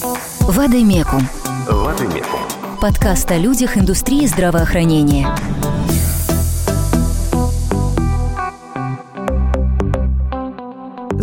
Вадимекум. Вадимекум. Подкаст о людях индустрии здравоохранения.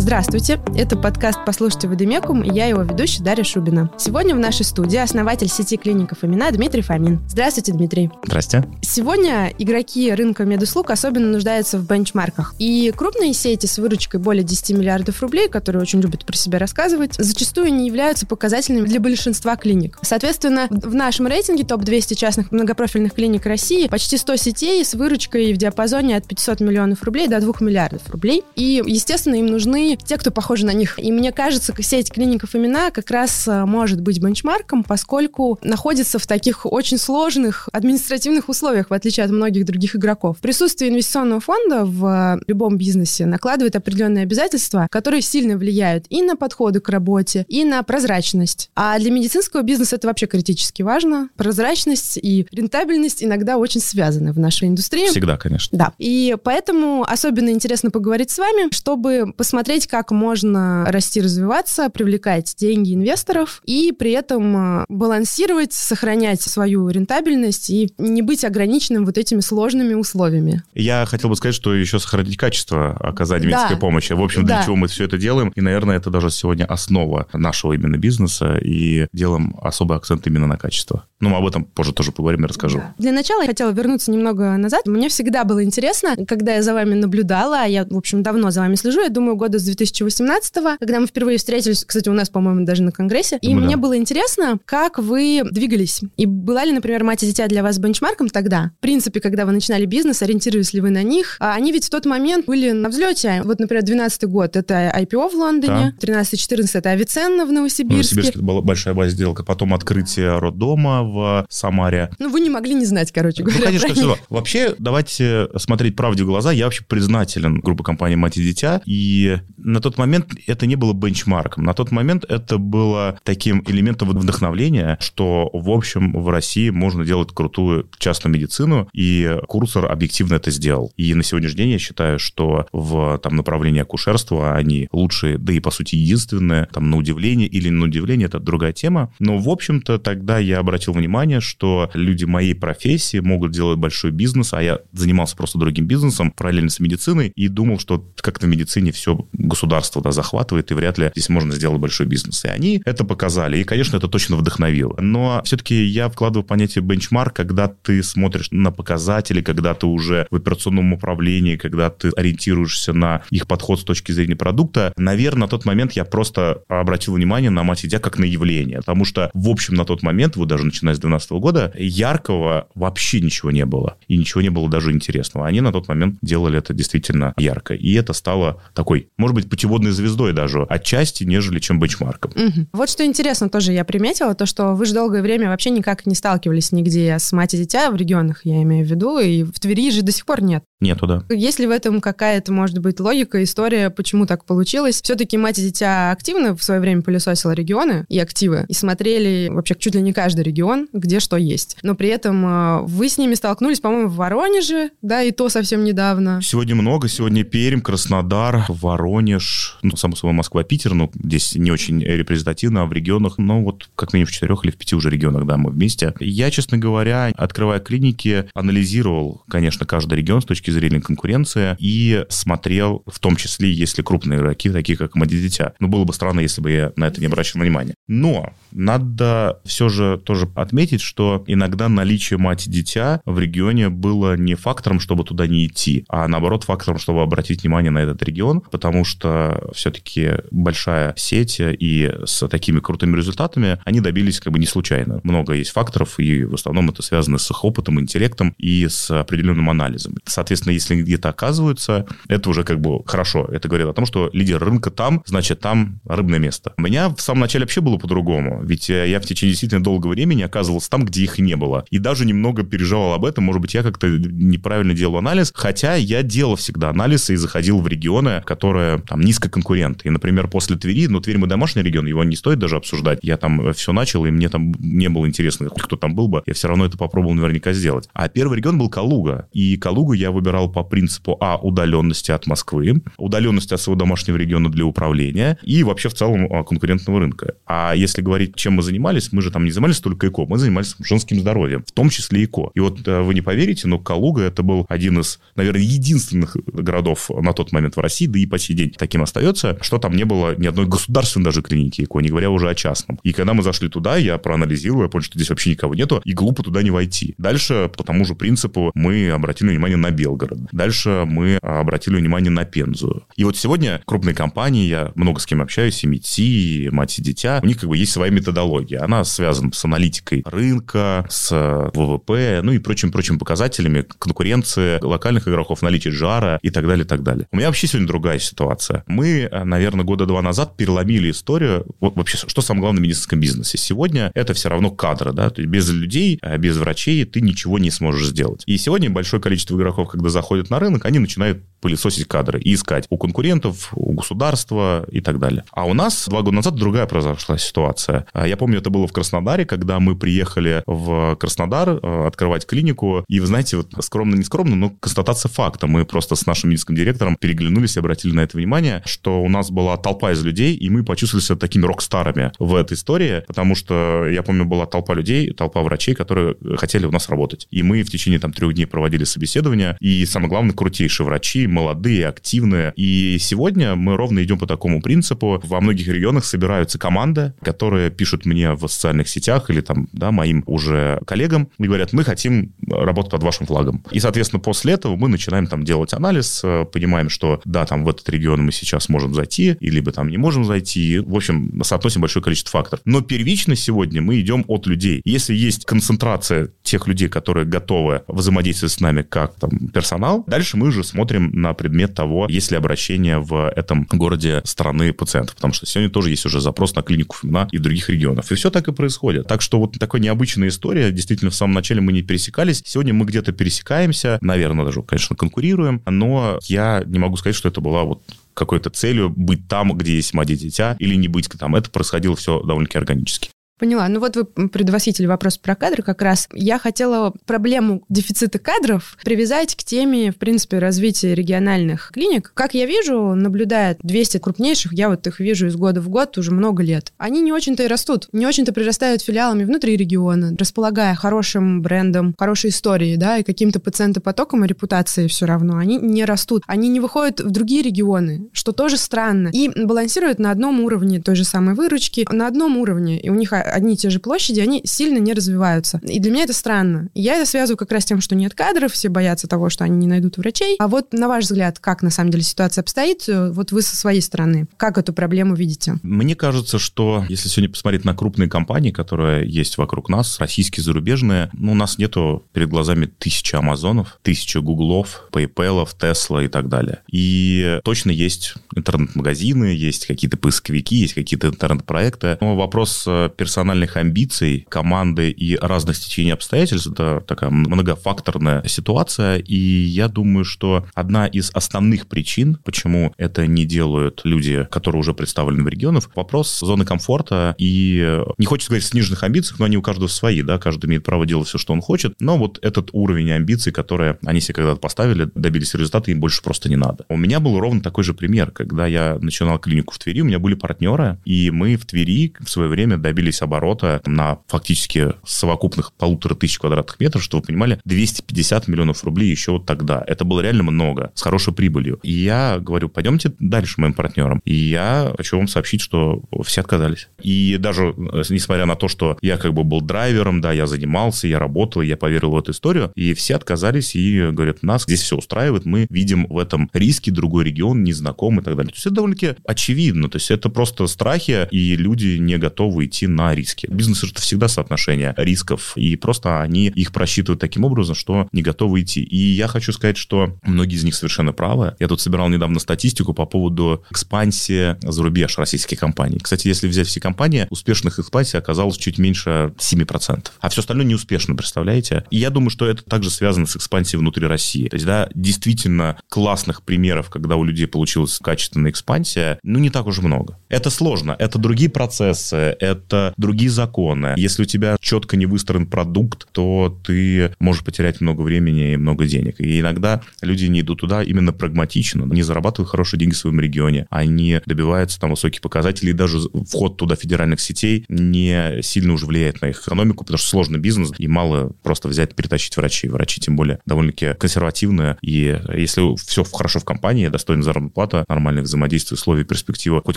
Здравствуйте, это подкаст «Послушайте Водомекум» и я его ведущая Дарья Шубина. Сегодня в нашей студии основатель сети клиников «Имена» Дмитрий Фомин. Здравствуйте, Дмитрий. Здрасте. Сегодня игроки рынка медуслуг особенно нуждаются в бенчмарках. И крупные сети с выручкой более 10 миллиардов рублей, которые очень любят про себя рассказывать, зачастую не являются показательными для большинства клиник. Соответственно, в нашем рейтинге топ-200 частных многопрофильных клиник России почти 100 сетей с выручкой в диапазоне от 500 миллионов рублей до 2 миллиардов рублей. И, естественно, им нужны те, кто похожи на них. И мне кажется, сеть клиников имена как раз э, может быть бенчмарком, поскольку находится в таких очень сложных административных условиях, в отличие от многих других игроков. Присутствие инвестиционного фонда в любом бизнесе накладывает определенные обязательства, которые сильно влияют и на подходы к работе, и на прозрачность. А для медицинского бизнеса это вообще критически важно. Прозрачность и рентабельность иногда очень связаны в нашей индустрии. Всегда, конечно. Да. И поэтому особенно интересно поговорить с вами, чтобы посмотреть, посмотреть, как можно расти, развиваться, привлекать деньги инвесторов и при этом э, балансировать, сохранять свою рентабельность и не быть ограниченным вот этими сложными условиями. Я хотел бы сказать, что еще сохранить качество оказания медицинской да. помощи. В общем, для да. чего мы все это делаем. И, наверное, это даже сегодня основа нашего именно бизнеса. И делаем особый акцент именно на качество. Ну, мы об этом позже тоже поговорим и расскажу. Да. Для начала я хотела вернуться немного назад. Мне всегда было интересно, когда я за вами наблюдала, а я, в общем, давно за вами слежу, я думаю, года с 2018 когда мы впервые встретились, кстати, у нас, по-моему, даже на конгрессе, и ну, мне да. было интересно, как вы двигались. И была ли, например, мать и дитя для вас бенчмарком тогда? В принципе, когда вы начинали бизнес, ориентировались ли вы на них? А они ведь в тот момент были на взлете. Вот, например, 12 год — это IPO в Лондоне, да. 13-14 — это Авиценна в Новосибирске. Новосибирске это была большая база сделка, потом открытие роддома в Самаре. Ну, вы не могли не знать, короче ну, говоря. Ну, конечно, все. Вообще, давайте смотреть правде в глаза. Я вообще признателен группе компании «Мать и дитя». И на тот момент это не было бенчмарком. На тот момент это было таким элементом вдохновления, что, в общем, в России можно делать крутую частную медицину, и Курсор объективно это сделал. И на сегодняшний день я считаю, что в там, направлении акушерства они лучшие, да и, по сути, единственные, там, на удивление или на удивление, это другая тема. Но, в общем-то, тогда я обратил внимание, что люди моей профессии могут делать большой бизнес, а я занимался просто другим бизнесом, параллельно с медициной, и думал, что как-то в медицине все государство да, захватывает, и вряд ли здесь можно сделать большой бизнес. И они это показали, и, конечно, это точно вдохновило. Но все-таки я вкладываю понятие бенчмарк, когда ты смотришь на показатели, когда ты уже в операционном управлении, когда ты ориентируешься на их подход с точки зрения продукта. Наверное, на тот момент я просто обратил внимание на мать и как на явление, потому что, в общем, на тот момент, вот даже начиная с 2012 года, яркого вообще ничего не было. И ничего не было даже интересного. Они на тот момент делали это действительно ярко. И это стало такой, может быть, путеводной звездой даже отчасти, нежели чем бенчмарком. Угу. Вот что интересно тоже я приметила, то, что вы же долгое время вообще никак не сталкивались нигде с мать и дитя в регионах, я имею в виду, и в Твери же до сих пор нет. Нету, да. Есть ли в этом какая-то, может быть, логика, история, почему так получилось? Все-таки мать и дитя активно в свое время пылесосила регионы и активы, и смотрели вообще чуть ли не каждый регион, где что есть. Но при этом э, вы с ними столкнулись, по-моему, в Воронеже, да, и то совсем недавно. Сегодня много, сегодня Пермь, Краснодар, Воронеж, ну, само собой, Москва, Питер, ну, здесь не очень репрезентативно, а в регионах, ну, вот как минимум в четырех или в пяти уже регионах, да, мы вместе. Я, честно говоря, открывая клиники, анализировал, конечно, каждый регион с точки зрения конкуренции и смотрел, в том числе, если крупные игроки, такие как Мадидитя. Ну, было бы странно, если бы я на это не обращал внимания. Но надо все же тоже отметить, что иногда наличие мать и дитя в регионе было не фактором, чтобы туда не идти, а наоборот фактором, чтобы обратить внимание на этот регион, потому что все-таки большая сеть и с такими крутыми результатами они добились как бы не случайно. Много есть факторов, и в основном это связано с их опытом, интеллектом и с определенным анализом. Соответственно, если где-то оказываются, это уже как бы хорошо. Это говорит о том, что лидер рынка там, значит, там рыбное место. У меня в самом начале вообще было по-другому. Ведь э, я в течение действительно долгого времени оказывался там, где их не было. И даже немного переживал об этом. Может быть, я как-то неправильно делал анализ. Хотя я делал всегда анализ и заходил в регионы, которые там низкоконкурентны. И, например, после Твери, ну, Тверь мы домашний регион, его не стоит даже обсуждать. Я там все начал, и мне там не было интересно, кто там был бы. Я все равно это попробовал наверняка сделать. А первый регион был Калуга. И Калугу я выбирал по принципу, а, удаленности от Москвы, удаленности от своего домашнего региона для управления и вообще в целом а, конкурентного рынка. А если говорить, чем мы занимались, мы же там не занимались только ЭКО, мы занимались женским здоровьем, в том числе ЭКО. И вот э, вы не поверите, но Калуга это был один из, наверное, единственных городов на тот момент в России, да и по сей день таким остается, что там не было ни одной государственной даже клиники ЭКО, не говоря уже о частном. И когда мы зашли туда, я проанализировал, я понял, что здесь вообще никого нету, и глупо туда не войти. Дальше, по тому же принципу, мы обратили внимание на Белгород. Дальше мы обратили внимание на Пензу. И вот сегодня крупные компании, я много с кем общаюсь, и МИТИ, и Мать и Дитя, у них как бы есть своя методология. Она связана с аналитикой рынка, с ВВП, ну и прочим-прочим показателями конкуренции локальных игроков, наличия жара и так далее, и так далее. У меня вообще сегодня другая ситуация. Мы, наверное, года два назад переломили историю. Вот вообще, что самое главное в медицинском бизнесе? Сегодня это все равно кадры, да, то есть без людей, э, без врачей ты ничего не сможешь сделать. И сегодня большое количество игроков, когда заходят на рынок, они начинают пылесосить кадры и искать у конкурентов, у государства и так далее. А у нас два года назад другая произошла ситуация. А я помню, это было в Краснодаре, когда мы приехали в Краснодар э, открывать клинику, и вы знаете, вот скромно, не скромно, но констатация факта. Мы просто с нашим медицинским директором переглянулись и обратили на это внимание, что у нас была толпа из людей, и мы почувствовали себя такими рок-старами в этой истории, потому что, я помню, была толпа людей, толпа врачей, которые хотели у нас работать. И мы в течение там трех дней проводили собеседование, и самое главное, крутейшие врачи, молодые, активные. И сегодня мы ровно идем по такому принципу. Во многих регионах собираются команды, которые пишут мне в социальных сетях или там, да, моим уже коллегам и говорят, мы хотим работать под вашим флагом. И, соответственно, после этого мы начинаем там делать анализ, э, понимаем, что да, там в этот регион мы сейчас можем зайти, и либо там не можем зайти. В общем, соотносим большое количество факторов. Но первично сегодня мы идем от людей. Если есть концентрация тех людей, которые готовы взаимодействовать с нами как там персонал, дальше мы уже смотрим на предмет того, есть ли обращение в этом городе страны пациентов, потому что сегодня тоже есть уже запрос на клинику Фомина и других регионов. И все так и происходит. Так что вот такая необычная история. Действительно, в самом начале мы не пересекались. Сегодня мы где-то пересекаемся, наверное, даже, конечно, конкурируем, но я не могу сказать, что это была вот какой-то целью быть там, где есть мать и дитя, или не быть там. Это происходило все довольно-таки органически. Поняла. Ну вот вы предвосители вопрос про кадры как раз. Я хотела проблему дефицита кадров привязать к теме, в принципе, развития региональных клиник. Как я вижу, наблюдая 200 крупнейших, я вот их вижу из года в год уже много лет, они не очень-то и растут, не очень-то прирастают филиалами внутри региона, располагая хорошим брендом, хорошей историей, да, и каким-то пациентопотоком и репутацией все равно. Они не растут, они не выходят в другие регионы, что тоже странно. И балансируют на одном уровне той же самой выручки, на одном уровне. И у них одни и те же площади, они сильно не развиваются. И для меня это странно. я это связываю как раз с тем, что нет кадров, все боятся того, что они не найдут врачей. А вот на ваш взгляд, как на самом деле ситуация обстоит, вот вы со своей стороны, как эту проблему видите? Мне кажется, что если сегодня посмотреть на крупные компании, которые есть вокруг нас, российские, зарубежные, ну, у нас нету перед глазами тысячи Амазонов, тысячи Гуглов, PayPal, Tesla и так далее. И точно есть интернет-магазины, есть какие-то поисковики, есть какие-то интернет-проекты. Но вопрос э, персональных амбиций команды и разных стечений обстоятельств, это такая многофакторная ситуация. И я думаю, что одна из основных причин, почему это не делают люди, которые уже представлены в регионах, вопрос зоны комфорта и, не хочется говорить сниженных амбиций, но они у каждого свои, да, каждый имеет право делать все, что он хочет, но вот этот уровень амбиций, которые они себе когда-то поставили, добились результата, им больше просто не надо. У меня был ровно такой же пример, когда я начинал клинику в Твери, у меня были партнеры, и мы в Твери в свое время добились оборота на фактически совокупных полутора тысяч квадратных метров, что вы понимали, 250 миллионов рублей еще вот тогда. Это было реально много, с хорошей прибылью. И я говорю, пойдемте дальше моим партнерам. И я хочу вам сообщить, что все отказались. И даже э, несмотря на то, что я как бы был драйвером, да, я занимался, я работал, я поверил в эту историю, и все отказались и говорят, нас здесь все устраивает, мы видим в этом риски, другой регион, незнакомый и так далее. То есть это довольно-таки очевидно. То есть это просто страхи, и люди не готовы идти на риски. Бизнес это всегда соотношение рисков, и просто они их просчитывают таким образом, что не готовы идти. И я хочу сказать, что многие из них совершенно правы. Я тут собирал недавно статистику по поводу экспансии за рубеж российских компаний. Кстати, если взять все компании, успешных экспансий оказалось чуть меньше 7%. А все остальное неуспешно, представляете? И я думаю, что это также связано с экспансией внутри России. То есть, да, действительно классных примеров, когда у людей получилась качественная экспансия, ну, не так уж много. Это сложно. Это другие процессы, это другие законы. Если у тебя четко не выстроен продукт, то ты можешь потерять много времени и много денег. И иногда люди не идут туда именно прагматично, не зарабатывают хорошие деньги в своем регионе, они добиваются там высоких показателей, и даже вход туда федеральных сетей не сильно уже влияет на их экономику, потому что сложный бизнес, и мало просто взять, перетащить врачей. Врачи, тем более, довольно-таки консервативные, и если все хорошо в компании, достойная заработная плата, нормальное взаимодействие, условия, перспектива хоть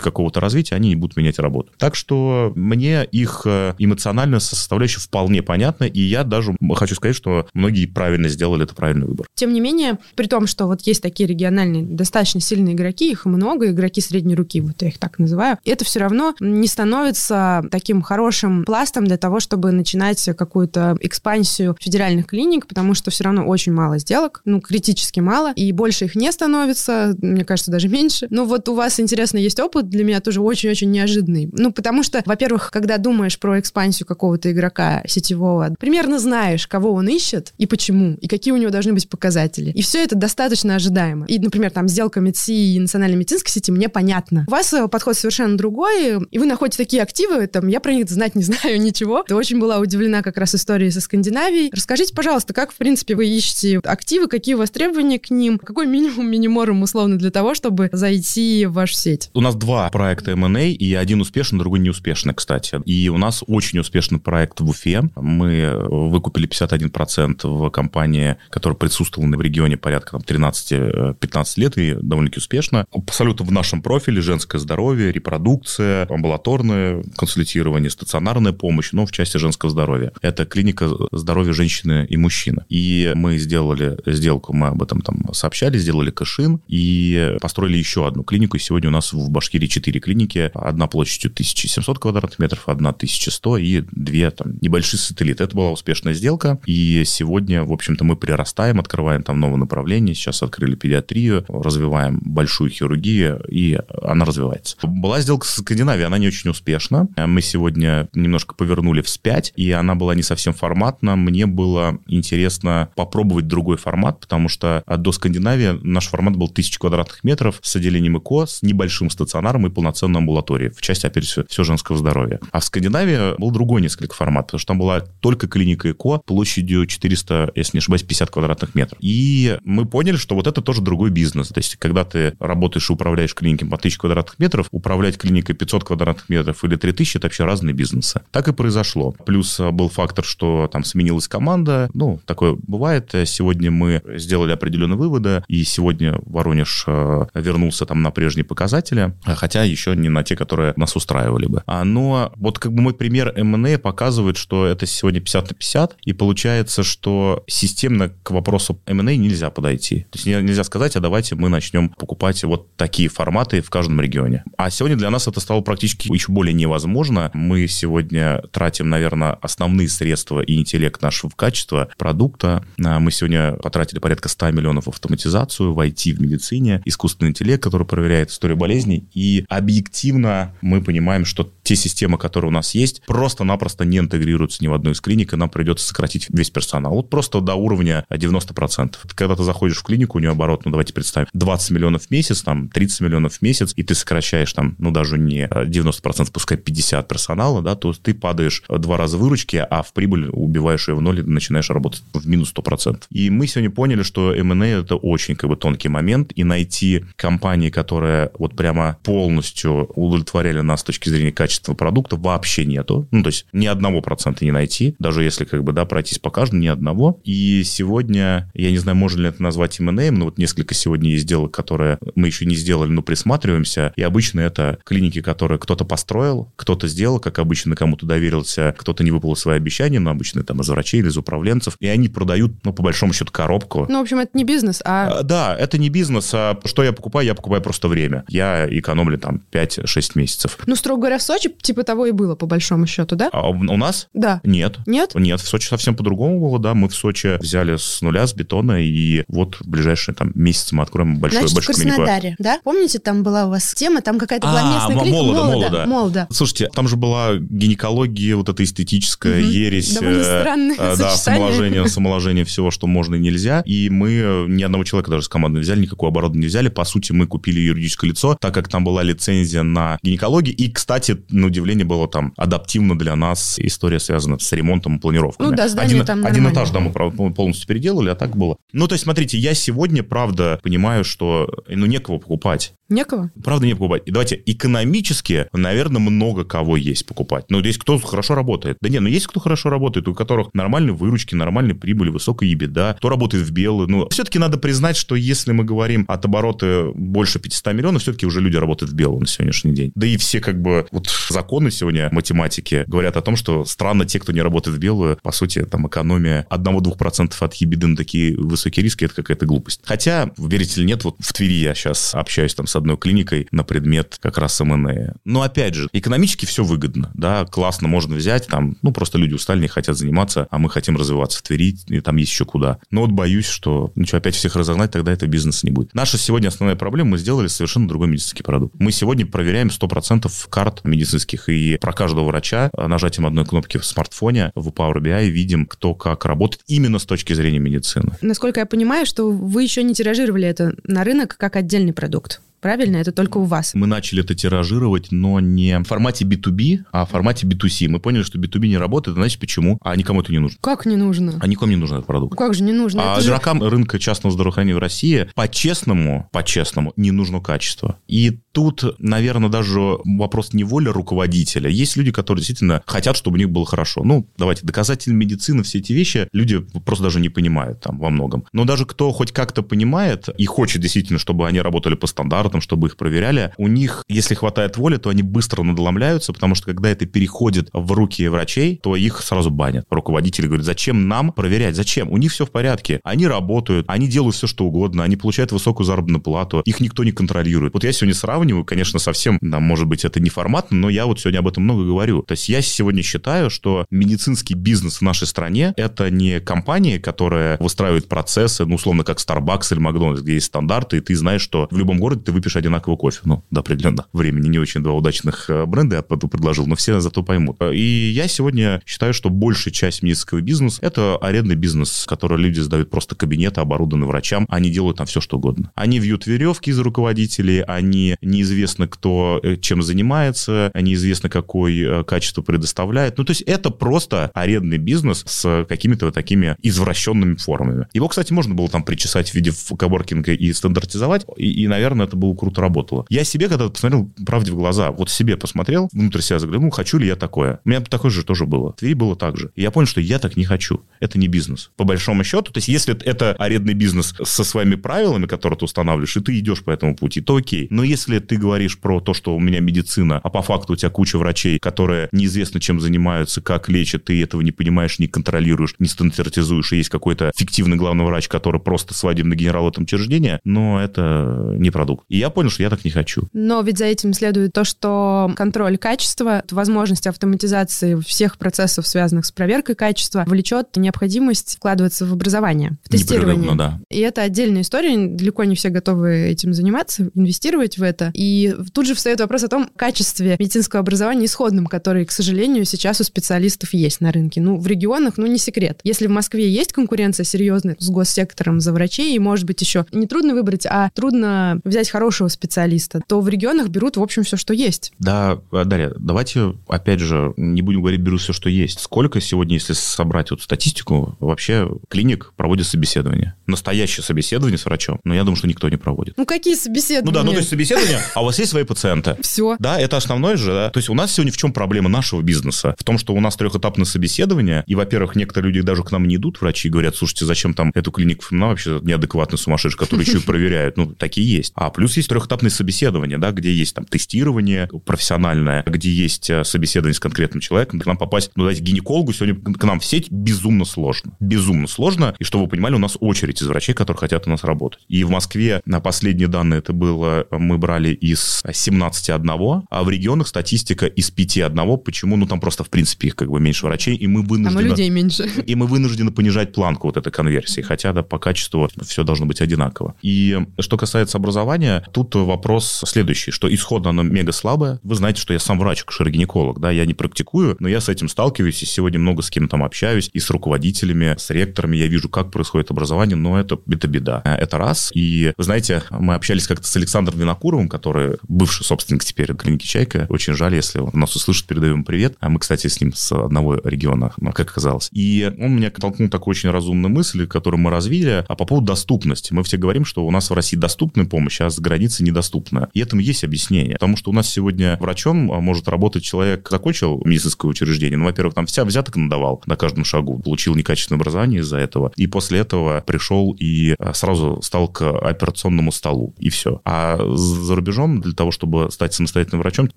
какого-то развития, они не будут менять работу. Так что мне их э, эмоциональная составляющая вполне понятна, и я даже хочу сказать, что многие правильно сделали это правильный выбор. Тем не менее, при том, что вот есть такие региональные достаточно сильные игроки, их много, игроки средней руки, вот я их так называю, это все равно не становится таким хорошим пластом для того, чтобы начинать какую-то экспансию федеральных клиник, потому что все равно очень мало сделок, ну, критически мало, и больше их не становится, мне кажется, даже меньше. Но вот у вас, интересно, есть опыт для меня тоже очень-очень неожиданный. Ну, потому что, во-первых, когда думаешь про экспансию какого-то игрока сетевого, примерно знаешь, кого он ищет и почему, и какие у него должны быть показатели. И все это достаточно ожидаемо. И, например, там сделка МедСи и национальной медицинской сети мне понятно. У вас э, подход совершенно другой, и вы находите такие активы, там, я про них знать не знаю ничего. Ты очень была удивлена как раз историей со Скандинавией. Расскажите, пожалуйста, как, в принципе, вы ищете активы, какие у вас требования к ним, какой минимум, миниморум, условно, для того, чтобы зайти в вашу сеть? У нас два проекта M&A, и один успешный, другой неуспешный, кстати. И у нас очень успешный проект в Уфе. Мы выкупили 51% в компании, которая присутствовала в регионе порядка там, 13-15 лет и довольно-таки успешно. Абсолютно в нашем профиле женское здоровье, репродукция, амбулаторное консультирование, стационарная помощь, но в части женского здоровья. Это клиника здоровья женщины и мужчины. И мы сделали сделку, мы об этом там сообщали, сделали кэшин и построили еще одну клинику. И сегодня у нас в Башкирии 4 клиники. Одна площадью 1700 квадратных метров, одна 1100 и две там небольшие сателлиты. Это была успешная сделка. И сегодня, в общем-то, мы прирастаем, открываем там новое направление. Сейчас открыли педиатрию, развиваем большую хирургию, и она развивается. Была сделка с Скандинавией, она не очень успешна. Мы сегодня немножко повернули вспять, и она была не совсем форматна. Мне было интересно попробовать другой формат, потому что до Скандинавии наш формат был 1000 квадратных метров с отделением ЭКО, с небольшим стационаром и полноценной амбулаторией, в части, опять же, все женского здоровья. А в Скандинавии был другой несколько формат, потому что там была только клиника ЭКО площадью 400, если не ошибаюсь, 50 квадратных метров. И мы поняли, что вот это тоже другой бизнес. То есть, когда ты работаешь и управляешь клиникой по 1000 квадратных метров, управлять клиникой 500 квадратных метров или 3000 – это вообще разные бизнесы. Так и произошло. Плюс э, был фактор, что там сменилась команда. Ну, такое бывает. Сегодня мы сделали определенные выводы, и сегодня Воронеж э, вернулся там на прежние показатели, хотя еще не на те, которые нас устраивали бы. А, но вот как бы мой пример M&A показывает, что это сегодня 50 на 50, и получается, что системно к вопросу M&A нельзя подойти. То есть нельзя сказать, а давайте мы начнем покупать вот такие форматы в каждом регионе. А сегодня для нас это стало практически еще более невозможно. Мы сегодня тратим, наверное, основные средства и интеллект нашего в качество продукта. А, мы сегодня потратили порядка 100 миллионов в автоматизацию, в IT, в медицине, искусственный интеллект, который проверяет историю болезней. И объективно мы понимаем, что те системы, которые у нас есть, просто-напросто не интегрируются ни в одну из клиник, и нам придется сократить весь персонал. Вот просто до уровня 90%. Когда ты заходишь в клинику, у нее оборот, ну давайте представим, 20 миллионов в месяц, там 30 миллионов в месяц, и ты сокращаешь там, ну даже не 90%, пускай 50 персонала, да, то ты падаешь два раза выручки, а в прибыль убиваешь ее в ноль и начинаешь работать в минус 100%. И мы сегодня поняли, что M&A это очень как бы тонкий момент, и найти компании, которые вот прямо полностью удовлетворяли нас с точки зрения качества продукта, вообще нету. Ну, то есть ни одного процента не найти, даже если как бы, да, пройтись по каждому, ни одного. И сегодня, я не знаю, можно ли это назвать M&A, но вот несколько сегодня есть сделок, которые мы еще не сделали, но присматриваемся, и обычно это клиники, которые кто-то построил, кто-то сделал, как обычно, кому-то доверился, кто-то не выполнил свои обещания, но обычно там из врачей или из управленцев, и они продают, ну, по большому счету, коробку. Ну, в общем, это не бизнес, а... а да, это не бизнес, а что я покупаю? Я покупаю просто время. Я экономлю там 5-6 месяцев. Ну, строго говоря, в Сочи типа того и было. по большому счету, да? А у нас? Да. Нет. Нет? Нет, в Сочи совсем по-другому было, да. Мы в Сочи взяли с нуля, с бетона, и вот в ближайшие там месяцы мы откроем большой, Значит, большой в Краснодаре, да? Помните, там была у вас тема, там какая-то была А, местная клиника? Молодо, молодо. молодо. Слушайте, там же была гинекология, вот эта эстетическая Мгм. ересь. Довольно э, странное э, Да, самоложение, самоложение всего, что можно и нельзя. И мы э, ни одного человека даже с команды не взяли, никакого оборудования не взяли. По сути, мы купили юридическое лицо, так как там была лицензия на гинекологию. И, кстати, на удивление было там адаптивно для нас история связана с ремонтом и планировками. Ну да, здание один, там один нормально. этаж, да, мы полностью переделали, а так было. Ну, то есть, смотрите, я сегодня, правда, понимаю, что ну, некого покупать. Некого? Правда, не покупать. И давайте, экономически, наверное, много кого есть покупать. Ну, есть кто хорошо работает. Да не, ну есть кто хорошо работает, у которых нормальные выручки, нормальные прибыли, высокая ебеда, кто работает в белую. Ну, все-таки надо признать, что если мы говорим от оборота больше 500 миллионов, все-таки уже люди работают в белую на сегодняшний день. Да и все как бы вот законы сегодня математики говорят о том, что странно те, кто не работает в белую, по сути, там экономия 1-2% от ебеды на такие высокие риски, это какая-то глупость. Хотя, верите или нет, вот в Твери я сейчас общаюсь там с одной клиникой на предмет как раз МНЭ. Но опять же, экономически все выгодно, да, классно можно взять, там, ну, просто люди устали, не хотят заниматься, а мы хотим развиваться в Твери, и там есть еще куда. Но вот боюсь, что, ну что, опять всех разогнать, тогда это бизнес не будет. Наша сегодня основная проблема, мы сделали совершенно другой медицинский продукт. Мы сегодня проверяем 100% карт медицинских, и про каждого врача э, нажатием одной кнопки в смартфоне в Power BI видим, кто как работает именно с точки зрения медицины. Насколько я понимаю, что вы еще не тиражировали это на рынок как отдельный продукт. Правильно? Это только у вас. Мы начали это тиражировать, но не в формате B2B, а в формате B2C. Мы поняли, что B2B не работает, значит, почему? А никому это не нужно. Как не нужно? А никому не нужен этот продукт. Как же не нужно? А Это же- игрокам рынка частного здравоохранения в России по-честному, по-честному не нужно качество. И тут, наверное, даже вопрос не воли руководителя. Есть люди, которые действительно хотят, чтобы у них было хорошо. Ну, давайте, доказательная медицина, все эти вещи люди просто даже не понимают там во многом. Но даже кто хоть как-то понимает и хочет действительно, чтобы они работали по стандартам, чтобы их проверяли, у них, если хватает воли, то они быстро надломляются, потому что когда это переходит в руки врачей, то их сразу банят. Руководители говорят, зачем нам проверять? Зачем? У них все в порядке. Они работают, они делают все, что угодно, они получают высокую заработную плату, их никто не контролирует. Вот я сегодня сравниваю, конечно, совсем, да, может быть, это не форматно, но я вот сегодня об этом много говорю. То есть я сегодня считаю, что медицинский бизнес в нашей стране это не компании, которая выстраивает процессы, ну, условно, как Starbucks или Макдональдс, где есть стандарты, и ты знаешь, что в любом городе ты выпьешь одинаковый кофе. Ну, до определенного времени. Не очень два удачных э, бренда я предложил, но все зато поймут. И я сегодня считаю, что большая часть медицинского бизнеса – это арендный бизнес, который люди сдают просто кабинеты, оборудованные врачам. Они делают там все, что угодно. Они вьют веревки из руководителей, они неизвестно, кто э, чем занимается, неизвестно, какое э, качество предоставляет. Ну, то есть это просто арендный бизнес с какими-то вот такими извращенными формами. Его, кстати, можно было там причесать в виде коворкинга и стандартизовать, и, и, наверное, это было круто работало. Я себе когда посмотрел правде в глаза, вот себе посмотрел, внутрь себя заглянул, хочу ли я такое. У меня такое же тоже было. Твери было так же. И я понял, что я так не хочу. Это не бизнес. По большому счету, то есть если это арендный бизнес со своими правилами, которые ты устанавливаешь, и ты идешь по этому пути, то окей. Но если ты говоришь про то, что у меня медицина, а по факту у тебя куча врачей, которые неизвестно чем занимаются, как лечат, ты этого не понимаешь, не контролируешь, не стандартизуешь, и есть какой-то фиктивный главный врач, который просто свадебный генерал этого учреждения, но это не продукт. И я понял, что я так не хочу. Но ведь за этим следует то, что контроль качества, возможность автоматизации всех процессов, связанных с проверкой качества, влечет необходимость вкладываться в образование, в тестирование. Да. И это отдельная история, далеко не все готовы этим заниматься, инвестировать в это. И тут же встает вопрос о том качестве медицинского образования исходном, который, к сожалению, сейчас у специалистов есть на рынке. Ну, в регионах, ну, не секрет. Если в Москве есть конкуренция серьезная с госсектором за врачей, и, может быть, еще не трудно выбрать, а трудно взять хорошего специалиста, то в регионах берут, в общем, все, что есть. Да, э, Дарья, давайте, опять же, не будем говорить, беру все, что есть. Сколько сегодня, если собрать вот статистику, вообще клиник проводит собеседование? Настоящее собеседование с врачом? Но я думаю, что никто не проводит. Ну, какие Ну собеседования? да, ну то есть собеседование, а у вас есть свои пациенты? Все. Да, это основное же, да. То есть у нас сегодня в чем проблема нашего бизнеса? В том, что у нас трехэтапное собеседование, и, во-первых, некоторые люди даже к нам не идут, врачи, говорят, слушайте, зачем там эту клинику, ну, вообще неадекватный сумасшедший, который еще и проверяют. Ну, такие есть. А плюс есть трехэтапное собеседование, да, где есть там тестирование профессиональное, где есть э, собеседование с конкретным человеком. К нам попасть, ну, давайте, гинекологу сегодня к нам в сеть безумно сложно. Безумно сложно. И чтобы вы понимали, у нас очередь из врачей, которые хотят у нас работать. И в Москве на последние данные это было, мы брали из 17 одного, а в регионах статистика из 5 одного. Почему? Ну, там просто, в принципе, их как бы меньше врачей, и мы вынуждены... А мы людей меньше. И мы вынуждены понижать планку вот этой конверсии, хотя, да, по качеству все должно быть одинаково. И что касается образования, тут вопрос следующий, что исходно оно мега слабое. Вы знаете, что я сам врач, акушер-гинеколог, да, я не практикую, но я с этим сталкиваюсь, и сегодня много с кем там общаюсь, и с руководителями, с ректорами, я вижу, как происходит образование, но это, это беда. Это раз. И, вы знаете, мы общались как-то с Александром Винокуровым, который бывший собственник теперь клиники «Чайка». Очень жаль, если он нас услышит, передаем привет. А мы, кстати, с ним с одного региона, как оказалось. И он меня толкнул такую очень разумную мысль, которую мы развили, а по поводу доступности. Мы все говорим, что у нас в России доступная помощь, а с границы недоступная. И этому есть объяснение. Потому что у нас сегодня врачом может работать человек, закончил медицинское учреждение, ну, во-первых, там вся взяток надавал на каждом шагу, получил некачественное образование из-за этого, и после этого пришел и а, сразу стал к операционному столу, и все. А за рубежом для того, чтобы стать самостоятельным врачом,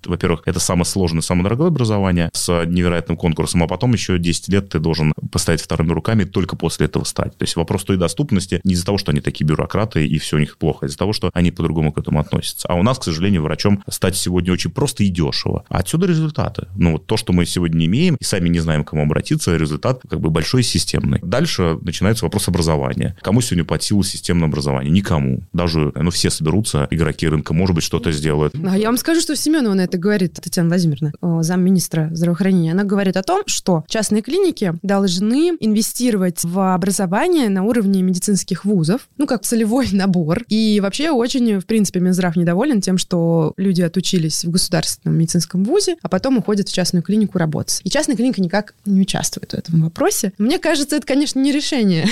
во-первых, это самое сложное, самое дорогое образование с невероятным конкурсом, а потом еще 10 лет ты должен поставить вторыми руками только после этого стать. То есть вопрос той доступности не из-за того, что они такие бюрократы и все у них плохо, а из-за того, что они по-другому к этому относятся. А у нас, к сожалению, врачом стать сегодня очень просто и дешево. А отсюда результаты. Ну, вот то, что мы сегодня имеем, и сами не знаем, к кому обратиться, результат как бы большой и системный. Дальше начинается вопрос образования. Кому сегодня под силу системное образование? Никому. Даже, ну, все соберутся, игроки рынка, может быть, что-то сделают. А я вам скажу, что Семенова на это говорит, Татьяна Владимировна, замминистра здравоохранения. Она говорит о том, что частные клиники должны инвестировать в образование на уровне медицинских вузов, ну, как целевой набор. И вообще очень, в Минздрав недоволен тем, что люди отучились в государственном медицинском вузе, а потом уходят в частную клинику работать. И частная клиника никак не участвует в этом вопросе. Мне кажется, это, конечно, не решение.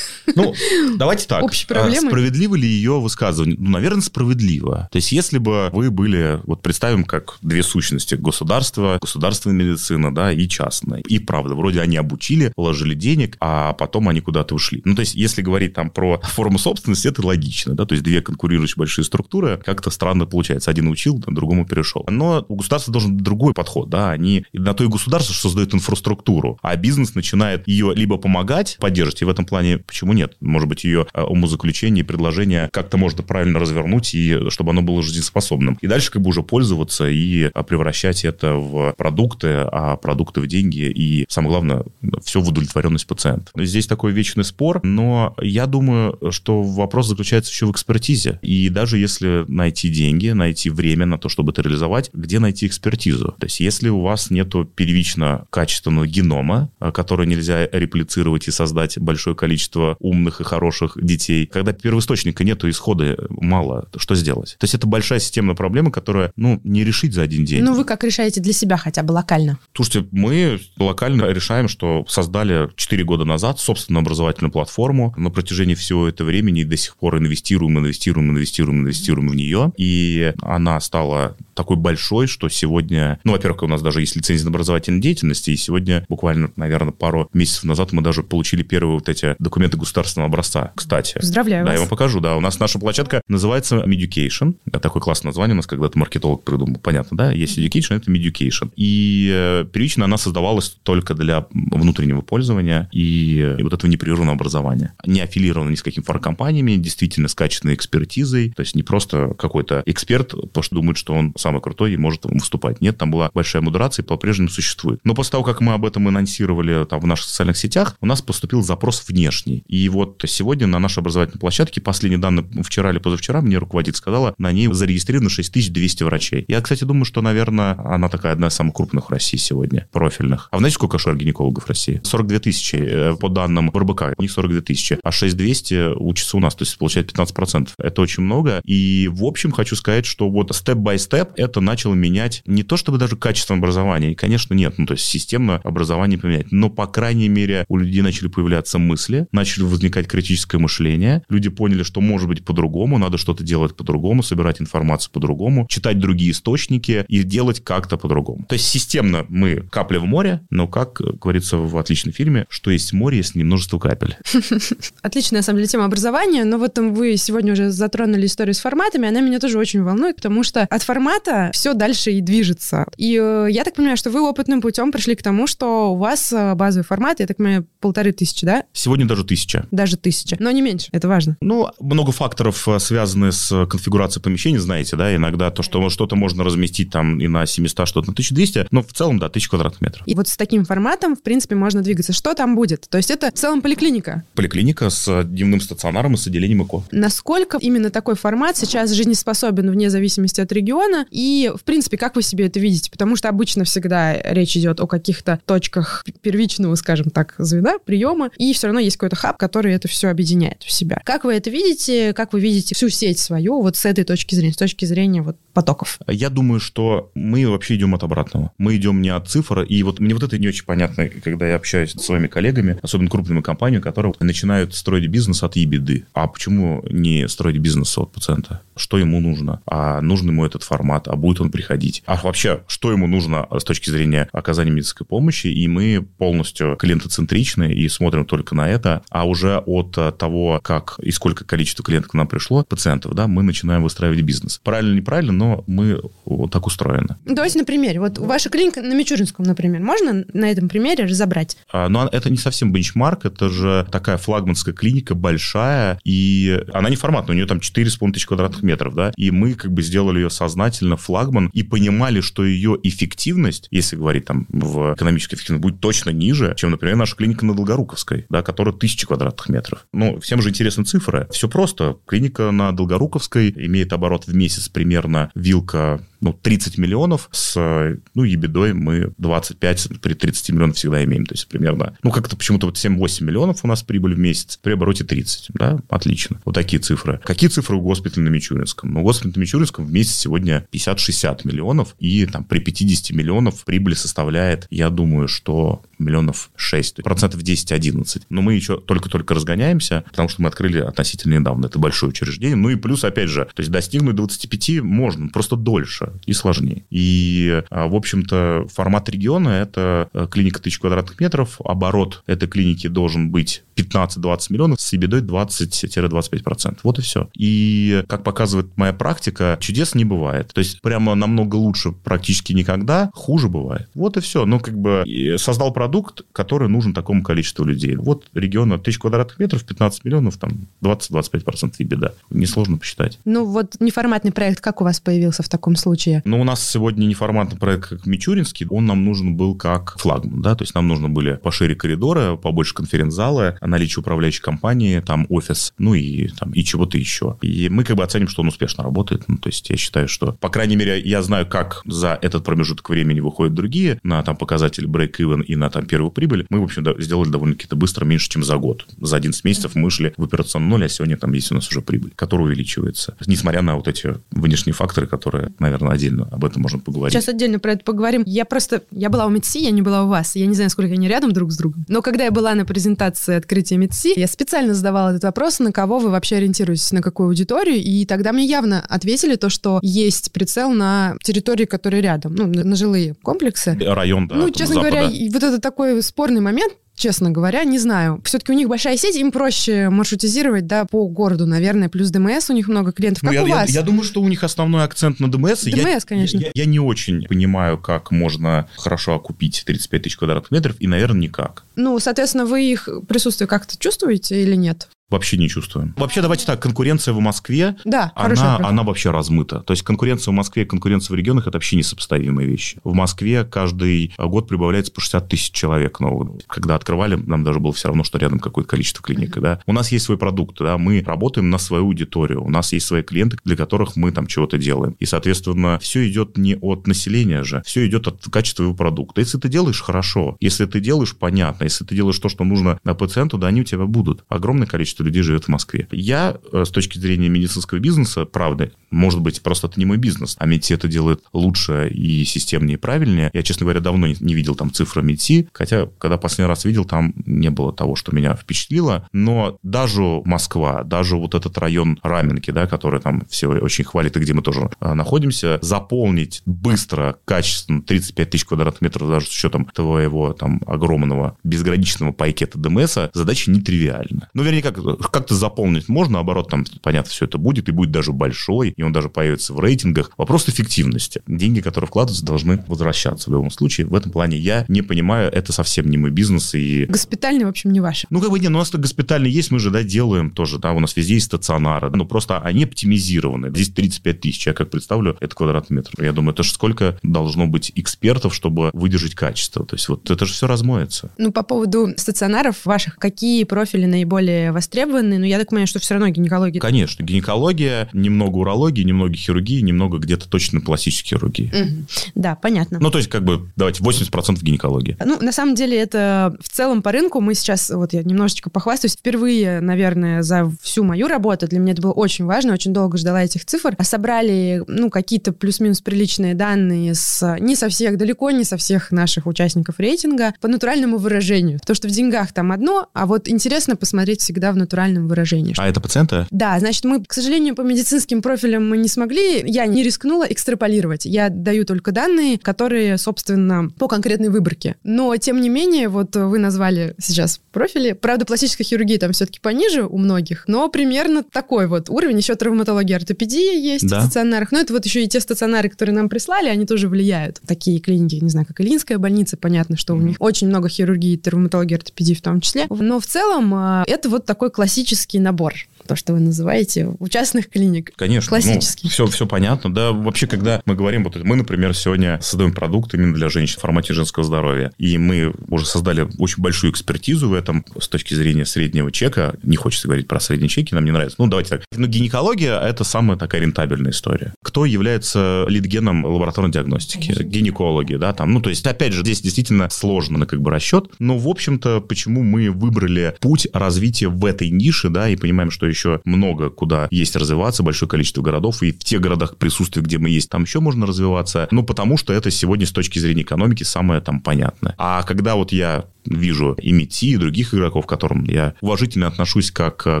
Ну, давайте так. Общей проблемы. Справедливо ли ее высказывание? Ну, наверное, справедливо. То есть, если бы вы были, вот представим, как две сущности, государство, государственная медицина, да, и частная. И правда, вроде они обучили, положили денег, а потом они куда-то ушли. Ну, то есть, если говорить там про форму собственности, это логично, да, то есть, две конкурирующие большие структуры, как-то странно получается. Один учил, другому перешел. Но у государства должен быть другой подход, да, они на то и государство, что создает инфраструктуру, а бизнес начинает ее либо помогать, поддерживать, и в этом плане почему нет? Может быть, ее э, умозаключение и предложение как-то можно правильно развернуть, и чтобы оно было жизнеспособным. И дальше как бы уже пользоваться и э, превращать это в продукты, а продукты в деньги, и самое главное, все в удовлетворенность пациента. Здесь такой вечный спор, но я думаю, что вопрос заключается еще в экспертизе. И даже если найти деньги, найти время на то, чтобы это реализовать, где найти экспертизу? То есть если у вас нету первично качественного генома, э, который нельзя реплицировать и создать большое количество умных и хороших детей, когда первоисточника нету, исхода мало, что сделать? То есть это большая системная проблема, которая, ну, не решить за один день. Ну, вы как решаете для себя хотя бы локально? Слушайте, мы локально решаем, что создали 4 года назад собственную образовательную платформу. На протяжении всего этого времени до сих пор инвестируем, инвестируем, инвестируем, инвестируем в нее. И она стала такой большой, что сегодня, ну, во-первых, у нас даже есть лицензия на образовательной деятельности, и сегодня буквально, наверное, пару месяцев назад мы даже получили первые вот эти документы государственного образца, кстати. Поздравляю Да, вас. я вам покажу, да. У нас наша площадка называется Meducation. Это такое классное название у нас когда-то маркетолог придумал. Понятно, да? Есть Education, это Meducation. И э, первично она создавалась только для внутреннего пользования и, и вот этого непрерывного образования. Не аффилирована ни с какими фаркомпаниями, действительно с качественной экспертизой. То есть не просто какой-то эксперт, потому что думает, что он самый крутой и может выступать. Нет, там была большая модерация и по-прежнему существует. Но после того, как мы об этом анонсировали там в наших социальных сетях, у нас поступил запрос внешний. И вот сегодня на нашей образовательной площадке, последние данные вчера или позавчера, мне руководитель сказала, на ней зарегистрировано 6200 врачей. Я, кстати, думаю, что, наверное, она такая одна из самых крупных в России сегодня, профильных. А знаете, сколько шуар-гинекологов в России? 42 тысячи, э, по данным РБК, у них 42 тысячи, а 6200 учатся у нас, то есть получает 15%. Это очень много. И, в общем, хочу сказать, что вот степ-бай-степ это начало менять не то чтобы даже качество образования, конечно, нет, ну, то есть системно образование поменять, но, по крайней мере, у людей начали появляться мысли, начали возникать критическое мышление, люди поняли, что может быть по-другому, надо что-то делать по-другому, собирать информацию по-другому, читать другие источники и делать как-то по-другому. То есть системно мы капля в море, но, как говорится в отличном фильме, что есть море, есть множество капель. Отличная, на самом деле, тема образования, но вот вы сегодня уже затронули историю с форматами, она меня тоже очень волнует, потому что от формата все дальше и движется. И э, я так понимаю, что вы опытным путем пришли к тому, что у вас э, базовый формат, я так понимаю, полторы тысячи, да? Сегодня даже тысяча. Даже тысяча. Но не меньше, это важно. Ну, много факторов э, связаны с конфигурацией помещения. знаете, да, иногда то, что что-то можно разместить там и на 700, что-то на 1200, но в целом, да, 1000 квадратных метров. И вот с таким форматом, в принципе, можно двигаться. Что там будет? То есть это в целом поликлиника? Поликлиника с дневным стационаром и с отделением ЭКО. Насколько именно такой формат сейчас жизнеспособен вне зависимости от региона? И, в принципе, как вы себе это видите? Потому что обычно всегда речь идет о каких-то точках первичного, скажем так, звена, приема, и все равно есть какой-то хаб, который это все объединяет в себя. Как вы это видите? Как вы видите всю сеть свою вот с этой точки зрения, с точки зрения вот потоков? Я думаю, что мы вообще идем от обратного. Мы идем не от цифр, и вот мне вот это не очень понятно, когда я общаюсь с своими коллегами, особенно крупными компаниями, которые начинают строить бизнес от ебеды. А почему не строить бизнес от пациента? Что ему нужно? А нужен ему этот формат? А будет он приходить? А вообще, что ему нужно с точки зрения оказания медицинской помощи? И мы полностью клиентоцентричны и смотрим только на это. А уже от того, как и сколько количество клиентов к нам пришло, пациентов, да, мы начинаем выстраивать бизнес. Правильно, неправильно, но мы вот так устроены. Давайте на примере. Вот ваша клиника на Мичуринском, например, можно на этом примере разобрать? А, но это не совсем бенчмарк, это же такая флагманская клиника большая, и она не форматная, у нее там 4,5 тысяч квадратных метров, да, и мы как бы сделали ее сознательно флагман и понимали, что ее эффективность, если говорить там в экономической эффективности, будет точно ниже, чем, например, наша клиника на Долгоруковской, да, которая тысячи квадратных метров. Ну, всем же интересны цифры. Все просто. Клиника на Долгоруковской имеет оборот в месяц примерно вилка ну, 30 миллионов, с, ну, ебедой мы 25, при 30 миллионов всегда имеем, то есть примерно, ну, как-то почему-то вот 7-8 миллионов у нас прибыль в месяц, при обороте 30, да, отлично. Вот такие цифры. Какие цифры у госпиталя на Мичуринском? Ну, госпиталь на Мичуринском в месяц сегодня 50-60 миллионов, и там при 50 миллионов прибыль составляет, я думаю, что миллионов 6, процентов 10-11. Но мы еще только-только разгоняемся, потому что мы открыли относительно недавно. Это большое учреждение. Ну и плюс, опять же, то есть достигнуть 25 можно, просто дольше и сложнее. И, а, в общем-то, формат региона – это э, клиника тысяч квадратных метров, оборот этой клиники должен быть 15-20 миллионов, себедой 20-25%. Вот и все. И, как показывает моя практика, чудес не бывает. То есть, прямо намного лучше практически никогда, хуже бывает. Вот и все. Ну, как бы создал продукт, который нужен такому количеству людей. Вот регион от 1000 квадратных метров, 15 миллионов, там 20-25% и беда. Несложно посчитать. Ну, вот неформатный проект как у вас появился в таком случае? Ну, у нас сегодня неформатный проект, как Мичуринский, он нам нужен был как флагман, да, то есть нам нужно были пошире коридоры, побольше конференц-залы, наличие управляющей компании, там офис, ну и там и чего-то еще. И мы как бы оценим, что он успешно работает. Ну, то есть я считаю, что, по крайней мере, я знаю, как за этот промежуток времени выходят другие на там показатель break-even и на там первую прибыль. Мы, в общем, сделали довольно-таки это быстро, меньше, чем за год. За 11 месяцев мы шли в операционный ноль, а сегодня там есть у нас уже прибыль, которая увеличивается. Несмотря на вот эти внешние факторы, которые, наверное, отдельно об этом можем поговорить. Сейчас отдельно про это поговорим. Я просто, я была у МИДСИ, я не была у вас. Я не знаю, сколько они рядом друг с другом. Но когда я была на презентации открытия МИДСИ, я специально задавала этот вопрос, на кого вы вообще ориентируетесь, на какую аудиторию, и тогда мне явно ответили то, что есть прицел на территории, которые рядом, ну, на, на жилые комплексы. Район, да. Ну, честно запада. говоря, вот это такой спорный момент, честно говоря, не знаю. Все-таки у них большая сеть, им проще маршрутизировать, да, по городу, наверное, плюс ДМС, у них много клиентов. Ну, как я, у я, вас? я думаю, что у них основной акцент на ДМС. ДМС, я, конечно. Я, я не очень понимаю, как можно хорошо окупить 35 тысяч квадратных метров, и, наверное, никак. Ну, соответственно, вы их присутствие как-то чувствуете или нет? Вообще не чувствуем. Вообще, давайте так, конкуренция в Москве, Да, она, она вообще размыта. То есть конкуренция в Москве и конкуренция в регионах – это вообще несопоставимые вещи. В Москве каждый год прибавляется по 60 тысяч человек новых. Когда открывали, нам даже было все равно, что рядом какое-то количество клиник. Да? У нас есть свой продукт, да? мы работаем на свою аудиторию, у нас есть свои клиенты, для которых мы там чего-то делаем. И, соответственно, все идет не от населения же, все идет от качества его продукта. Если ты делаешь хорошо, если ты делаешь понятно, если ты делаешь то, что нужно на пациенту, да, они у тебя будут. Огромное количество людей живет в Москве. Я, э, с точки зрения медицинского бизнеса, правда, может быть, просто это не мой бизнес, а МИДСИ это делает лучше и системнее, и правильнее. Я, честно говоря, давно не- не видел там цифры МИДСИ, хотя, когда последний раз видел, там не было того, что меня впечатлило. Но даже Москва, даже вот этот район Раменки, да, который там все очень хвалит, и где мы тоже э, находимся, заполнить быстро, качественно 35 тысяч квадратных метров, даже с учетом твоего там огромного безграничного пакета ДМСа, задача нетривиальна. Ну, вернее, как, как-то заполнить можно, наоборот, там, понятно, все это будет, и будет даже большой, и он даже появится в рейтингах. Вопрос эффективности. Деньги, которые вкладываются, должны возвращаться в любом случае. В этом плане я не понимаю, это совсем не мой бизнес. И... Госпитальный, в общем, не ваш. Ну, как бы, не, ну, у нас-то госпитальный есть, мы же, да, делаем тоже, да, у нас везде есть стационары, но просто они оптимизированы. Здесь 35 тысяч, я как представлю, это квадратный метр. Я думаю, это же сколько должно быть экспертов, чтобы выдержать качество. То есть вот это же все размоется. Ну, по поводу стационаров ваших, какие профили наиболее востребованы? Ну, я так понимаю, что все равно гинекология. Конечно, гинекология, немного урологии, немного хирургии, немного где-то точно пластической хирургии. Угу. Да, понятно. Ну, то есть, как бы, давайте, 80% гинекологии. Ну, на самом деле, это в целом по рынку мы сейчас, вот я немножечко похвастаюсь, впервые, наверное, за всю мою работу, для меня это было очень важно, очень долго ждала этих цифр, а собрали, ну, какие-то плюс-минус приличные данные с не со всех, далеко не со всех наших участников рейтинга, по натуральному выражению. То, что в деньгах там одно, а вот интересно посмотреть всегда в натуральном выражении. А это пациенты? Да, значит, мы, к сожалению, по медицинским профилям мы не смогли, я не рискнула экстраполировать. Я даю только данные, которые, собственно, по конкретной выборке. Но, тем не менее, вот вы назвали сейчас профили. Правда, пластическая хирургия там все-таки пониже у многих, но примерно такой вот уровень. Еще травматология, ортопедия есть да. в стационарах. Но это вот еще и те стационары, которые нам прислали, они тоже влияют. Такие клиники, не знаю, как Ильинская больница, понятно, что у них очень много хирургии, травматологии, ортопедии в том числе. Но в целом а, это вот такой классический набор то, что вы называете, у частных клиник. Конечно. Классический. Ну, все, все понятно. Да, вообще, когда мы говорим, вот мы, например, сегодня создаем продукт именно для женщин в формате женского здоровья, и мы уже создали очень большую экспертизу в этом с точки зрения среднего чека. Не хочется говорить про средние чеки, нам не нравится. Ну, давайте так. Но гинекология – это самая такая рентабельная история. Кто является лидгеном лабораторной диагностики? Гинекологи, да, там. Ну, то есть, опять же, здесь действительно сложно как бы расчет. Но, в общем-то, почему мы выбрали путь развития в этой нише, да, и понимаем, что еще много куда есть развиваться, большое количество городов, и в тех городах присутствие, где мы есть, там еще можно развиваться, ну, потому что это сегодня с точки зрения экономики самое там понятное. А когда вот я вижу и МИТИ, и других игроков, к которым я уважительно отношусь как к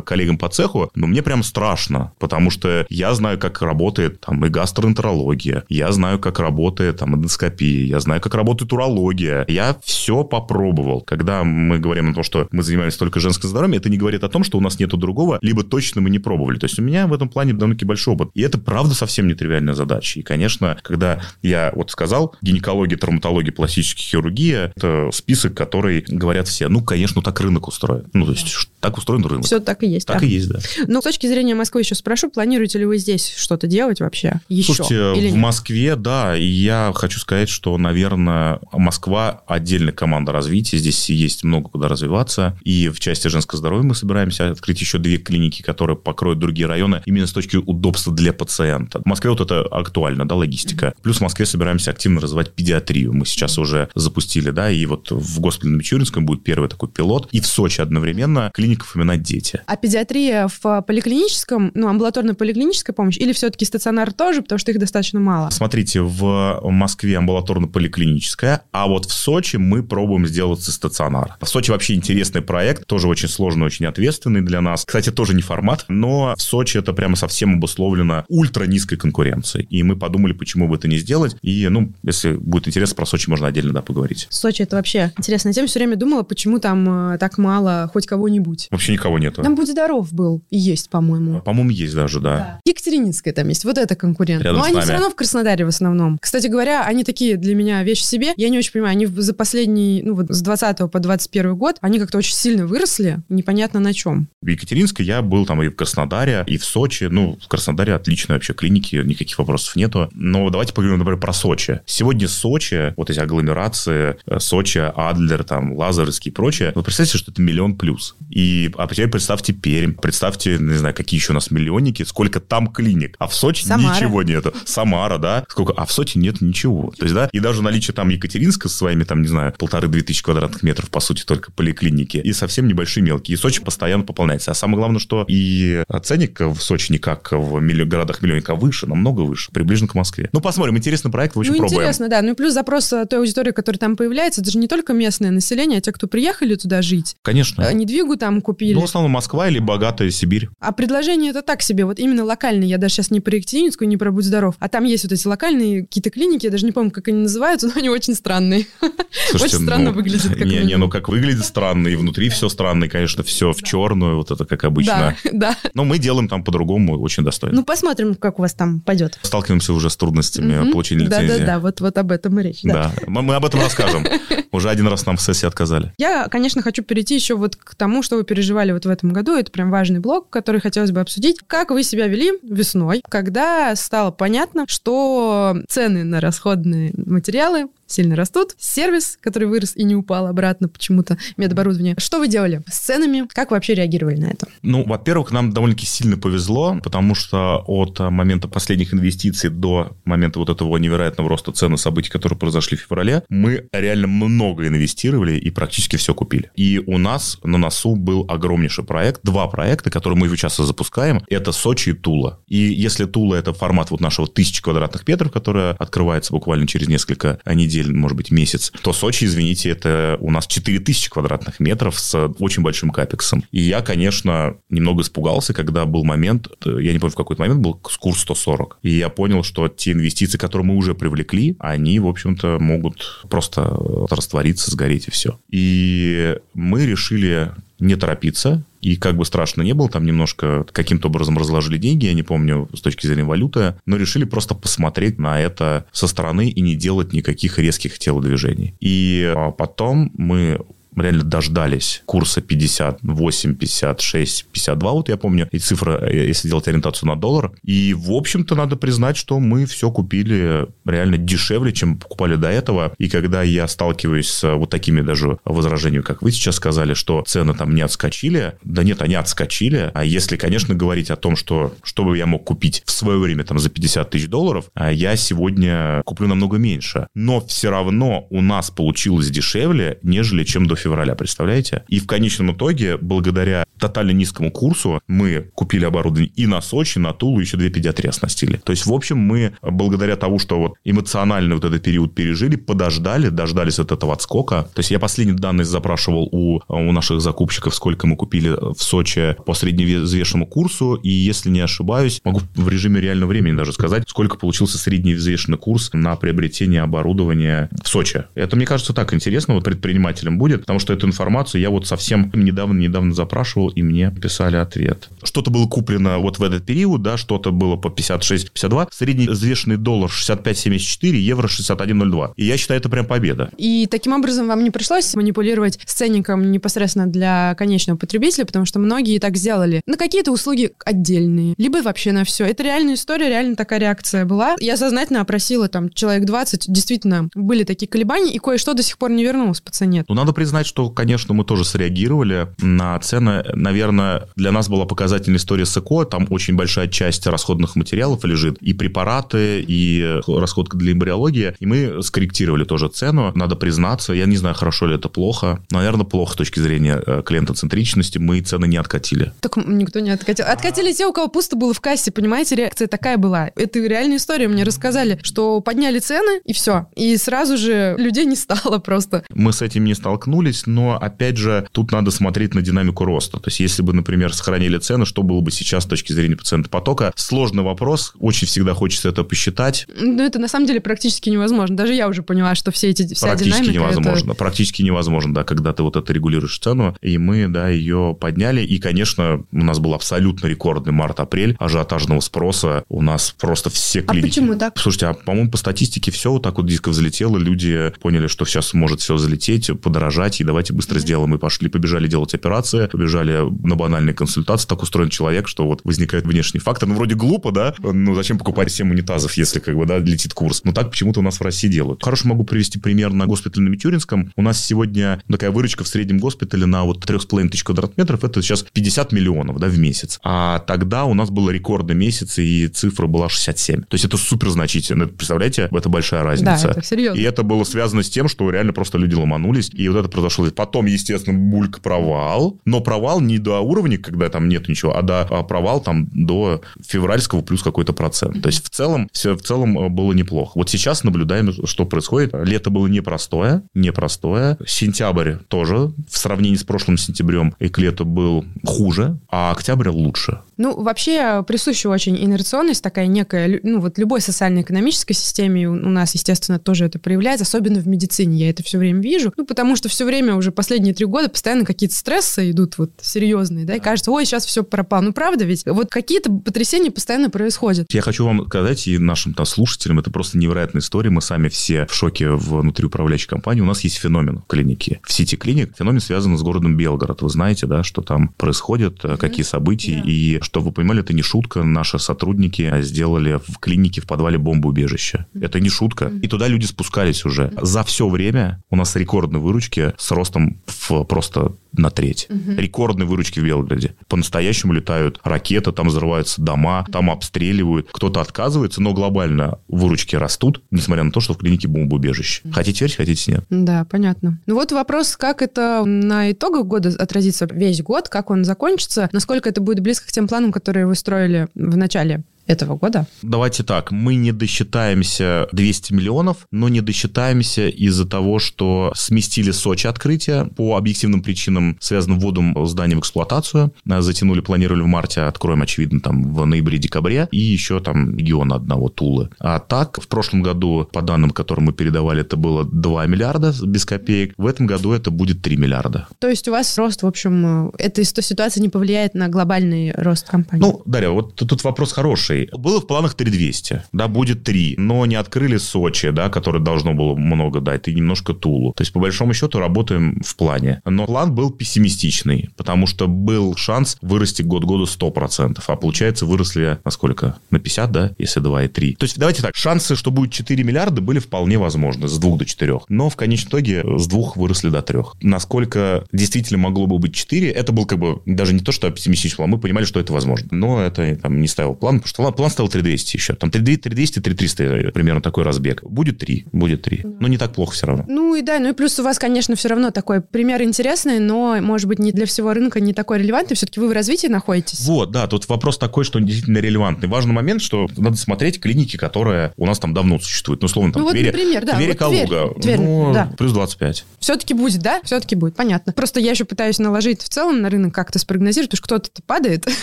коллегам по цеху, но мне прям страшно, потому что я знаю, как работает там и гастроэнтерология, я знаю, как работает там эндоскопия, я знаю, как работает урология. Я все попробовал. Когда мы говорим о том, что мы занимаемся только женским здоровьем, это не говорит о том, что у нас нету другого, либо точно мы не пробовали. То есть у меня в этом плане довольно-таки большой опыт. И это, правда, совсем не тривиальная задача. И, конечно, когда я вот сказал, гинекология, травматология, пластическая хирургия, это список, который говорят все, ну, конечно, так рынок устроен. Ну, то есть, так устроен рынок. Все так и есть. Так да. и есть, да. Ну, с точки зрения Москвы еще спрошу, планируете ли вы здесь что-то делать вообще? Еще? Слушайте, Или в нет? Москве, да, и я хочу сказать, что, наверное, Москва отдельная команда развития, здесь есть много куда развиваться, и в части женского здоровья мы собираемся открыть еще две клиники, которые покроют другие районы, именно с точки удобства для пациента. В Москве вот это актуально, да, логистика. Плюс в Москве собираемся активно развивать педиатрию. Мы сейчас уже запустили, да, и вот в госпитале Мичуринском будет первый такой пилот, и в Сочи одновременно клиника Фомина дети. А педиатрия в поликлиническом, ну, амбулаторно-поликлиническая помощь или все-таки стационар тоже, потому что их достаточно мало? Смотрите, в Москве амбулаторно-поликлиническая, а вот в Сочи мы пробуем сделать стационар. В Сочи вообще интересный проект, тоже очень сложный, очень ответственный для нас. Кстати, тоже не формат, но в Сочи это прямо совсем обусловлено ультра низкой конкуренцией. И мы подумали, почему бы это не сделать. И, ну, если будет интересно, про Сочи можно отдельно, да, поговорить. Сочи это вообще интересная тема все время думала, почему там э, так мало хоть кого-нибудь. Вообще никого нету. Там «Будь здоров» был и есть, по-моему. По-моему, есть даже, да. да. Екатерининская там есть, вот это конкурент. Рядом Но они все равно в Краснодаре в основном. Кстати говоря, они такие для меня вещи себе. Я не очень понимаю, они за последний, ну вот с 20 по 21 год, они как-то очень сильно выросли, непонятно на чем. В Екатеринской я был там и в Краснодаре, и в Сочи. Ну, в Краснодаре отличные вообще клиники, никаких вопросов нету. Но давайте поговорим, например, про Сочи. Сегодня Сочи, вот эти агломерации, э, Сочи, Адлер, там, Лазар, Лазаревский и прочее, вы представьте, что это миллион плюс. И а теперь представьте Пермь, представьте, не знаю, какие еще у нас миллионники, сколько там клиник, а в Сочи Самара. ничего нету. Самара, да, сколько, а в Сочи нет ничего. То есть, да, и даже наличие там Екатеринска со своими, там, не знаю, полторы-две тысячи квадратных метров, по сути, только поликлиники, и совсем небольшие мелкие. И Сочи постоянно пополняется. А самое главное, что и ценник в Сочи не как в миллион, городах миллионника, а выше, намного выше, приближен к Москве. Ну, посмотрим, интересный проект, в общем, ну, пробуем. интересно, да. Ну, и плюс запрос той аудитории, которая там появляется, это же не только местное население, а те, кто приехали туда жить. Конечно. Э, недвигу там купили. Ну, в основном Москва или богатая Сибирь. А предложение это так себе, вот именно локальные. Я даже сейчас не про Екатерининскую, не про Будь здоров. А там есть вот эти локальные какие-то клиники, я даже не помню, как они называются, но они очень странные. Слушайте, очень странно ну, выглядит. Не, не, ну как выглядит странно, и внутри все странно, и, конечно, все в черную, вот это как обычно. Да, да. Но мы делаем там по-другому, очень достойно. Ну, посмотрим, как у вас там пойдет. Сталкиваемся уже с трудностями получения лицензии. Да-да-да, вот, вот об этом и речь. да. Да, мы, мы об этом расскажем. Уже один раз нам в сессии отказали. Я, конечно, хочу перейти еще вот к тому, что вы переживали вот в этом году. Это прям важный блок, который хотелось бы обсудить. Как вы себя вели весной, когда стало понятно, что цены на расходные материалы сильно растут. Сервис, который вырос и не упал обратно почему-то, медоборудование. Что вы делали с ценами? Как вообще реагировали на это? Ну, во-первых, нам довольно-таки сильно повезло, потому что от а, момента последних инвестиций до момента вот этого невероятного роста цен и событий, которые произошли в феврале, мы реально много инвестировали и практически все купили. И у нас на носу был огромнейший проект, два проекта, которые мы сейчас и запускаем. Это Сочи и Тула. И если Тула это формат вот нашего тысячи квадратных метров, которая открывается буквально через несколько недель, может быть, месяц, то Сочи, извините, это у нас 4000 квадратных метров с очень большим капексом. И я, конечно, немного испугался, когда был момент, я не помню, в какой момент был курс 140. И я понял, что те инвестиции, которые мы уже привлекли, они, в общем-то, могут просто раствориться, сгореть и все. И мы решили не торопиться, и как бы страшно не было, там немножко каким-то образом разложили деньги, я не помню с точки зрения валюты, но решили просто посмотреть на это со стороны и не делать никаких резких телодвижений. И а, потом мы реально дождались курса 58, 56, 52, вот я помню, и цифра, э, если делать ориентацию на доллар. И, в общем-то, надо признать, что мы все купили реально дешевле, чем покупали до этого. И когда я сталкиваюсь с вот такими даже возражениями, как вы сейчас сказали, что цены там не отскочили, да нет, они отскочили. А если, конечно, говорить о том, что что бы я мог купить в свое время там за 50 тысяч долларов, а я сегодня куплю намного меньше. Но все равно у нас получилось дешевле, нежели чем до февраля, представляете? И в конечном итоге, благодаря тотально низкому курсу, мы купили оборудование и на Сочи, на Тулу, еще две педиатрии оснастили. То есть, в общем, мы благодаря тому, что вот эмоционально вот этот период пережили, подождали, дождались от этого отскока. То есть, я последние данные запрашивал у, у наших закупщиков, сколько мы купили в Сочи по средневзвешенному курсу, и если не ошибаюсь, могу в режиме реального времени даже сказать, сколько получился средневзвешенный курс на приобретение оборудования в Сочи. Это, мне кажется, так интересно вот предпринимателям будет, потому что эту информацию я вот совсем недавно-недавно запрашивал, и мне писали ответ. Что-то было куплено вот в этот период, да, что-то было по 56-52, средний взвешенный доллар 65-74, евро 61-02. И я считаю, это прям победа. И таким образом вам не пришлось манипулировать с ценником непосредственно для конечного потребителя, потому что многие так сделали. На какие-то услуги отдельные, либо вообще на все. Это реальная история, реально такая реакция была. Я сознательно опросила там человек 20, действительно были такие колебания, и кое-что до сих пор не вернулось по цене. Ну, надо признать, что, конечно, мы тоже среагировали на цены. Наверное, для нас была показательная история с ЭКО. Там очень большая часть расходных материалов лежит. И препараты, и расходка для эмбриологии. И мы скорректировали тоже цену. Надо признаться, я не знаю, хорошо ли это плохо. Наверное, плохо с точки зрения э, клиентоцентричности. Мы цены не откатили. Так никто не откатил. Откатили те, у кого пусто было в кассе, понимаете, реакция такая была. Это реальная история, мне рассказали, что подняли цены, и все. И сразу же людей не стало просто. Мы с этим не столкнулись, но, опять же, тут надо смотреть на динамику роста. То есть, если бы, например, сохранили цены, что было бы сейчас с точки зрения пациента потока? Сложный вопрос, очень всегда хочется это посчитать. Ну, это на самом деле практически невозможно. Даже я уже поняла, что все эти вся Практически динамика... это- невозможно. Практически невозможно, да, когда ты вот это регулируешь цену. И мы, да, ее подняли. И, конечно, у нас был абсолютно рекордный март-апрель ажиотажного спроса. У нас просто все А клиники... почему так? Слушайте, а по-моему, по статистике все вот так вот диско взлетело. Люди поняли, что сейчас может все взлететь, подорожать, и давайте быстро сделаем. И пошли, побежали делать операции, побежали на банальные консультации. Так устроен человек, что вот возникает внешний фактор. Ну, вроде глупо, да? Ну, зачем покупать 7 унитазов, если как бы, да, летит курс? Но так почему-то у нас в России делают. Хорошо, могу привести пример на госпитале на Мичуринском. У нас сегодня такая выручка в среднем госпитале на вот 3,5 тысяч квадратных метров. Это сейчас 50 миллионов, да, в месяц. А тогда у нас был рекордный месяц, и цифра была 67. То есть это супер значительно. Представляете, это большая разница. Да, это серьезно. И это было связано с тем, что реально просто люди ломанулись. И вот это произошло произошел. Потом, естественно, бульк провал, но провал не до уровня, когда там нет ничего, а до а провал там до февральского плюс какой-то процент. То есть в целом все в целом э, было неплохо. Вот сейчас наблюдаем, что происходит. Лето было непростое, непростое. Сентябрь тоже в сравнении с прошлым сентябрем и к лету был хуже, а октябрь лучше. Ну, вообще присуща очень инерционность такая некая, ну, вот любой социально-экономической системе у нас, естественно, тоже это проявляется, особенно в медицине, я это все время вижу, ну, потому что все время уже последние три года постоянно какие-то стрессы идут вот серьезные, да, и кажется, ой, сейчас все пропало. Ну, правда ведь? Вот какие-то потрясения постоянно происходят. Я хочу вам сказать и нашим там слушателям, это просто невероятная история, мы сами все в шоке внутри управляющей компании, у нас есть феномен в клинике. В сети клиник феномен связан с городом Белгород. Вы знаете, да, что там происходят, mm-hmm. какие события, да. и чтобы вы понимали, это не шутка. Наши сотрудники сделали в клинике в подвале бомбоубежище. Mm-hmm. Это не шутка. Mm-hmm. И туда люди спускались уже. Mm-hmm. За все время у нас рекордные выручки с ростом в просто на треть. Угу. Рекордные выручки в Белгороде. По-настоящему летают ракеты, там взрываются дома, там обстреливают. Кто-то отказывается, но глобально выручки растут, несмотря на то, что в клинике бомбоубежище. Хотите верить, хотите нет. Да, понятно. Ну вот вопрос, как это на итогах года отразится весь год, как он закончится, насколько это будет близко к тем планам, которые вы строили в начале этого года? Давайте так, мы не досчитаемся 200 миллионов, но не досчитаемся из-за того, что сместили Сочи открытие по объективным причинам, связанным вводом здания в эксплуатацию. Затянули, планировали в марте, откроем, очевидно, там в ноябре-декабре, и еще там региона одного Тулы. А так, в прошлом году, по данным, которые мы передавали, это было 2 миллиарда без копеек. В этом году это будет 3 миллиарда. То есть у вас рост, в общем, э, эта ситуация не повлияет на глобальный рост компании? Ну, Дарья, вот тут вопрос хороший. Было в планах 3200, да, будет 3, но не открыли Сочи, да, которое должно было много дать, и немножко Тулу. То есть, по большому счету, работаем в плане. Но план был пессимистичный, потому что был шанс вырасти год году 100%, а получается выросли на сколько? На 50, да, если 2 и 3. То есть, давайте так, шансы, что будет 4 миллиарда, были вполне возможны с 2 до 4. Но в конечном итоге с 2 выросли до 3. Насколько действительно могло бы быть 4, это был как бы даже не то, что пессимистичный план, мы понимали, что это возможно. Но это там не ставил план, потому что план стал 3200 еще. Там 3200, 3300 примерно такой разбег. Будет 3, будет 3. Но не так плохо все равно. Ну и да, ну и плюс у вас, конечно, все равно такой пример интересный, но, может быть, не для всего рынка не такой релевантный. Все-таки вы в развитии находитесь. Вот, да, тут вопрос такой, что действительно релевантный. Важный момент, что надо смотреть клиники, которые у нас там давно существуют. Ну, условно, там ну, вот, Твери, например, да, Твери вот Калуга. Тверь, ну, да. плюс 25. Все-таки будет, да? Все-таки будет, понятно. Просто я еще пытаюсь наложить в целом на рынок как-то спрогнозировать, потому что кто-то падает,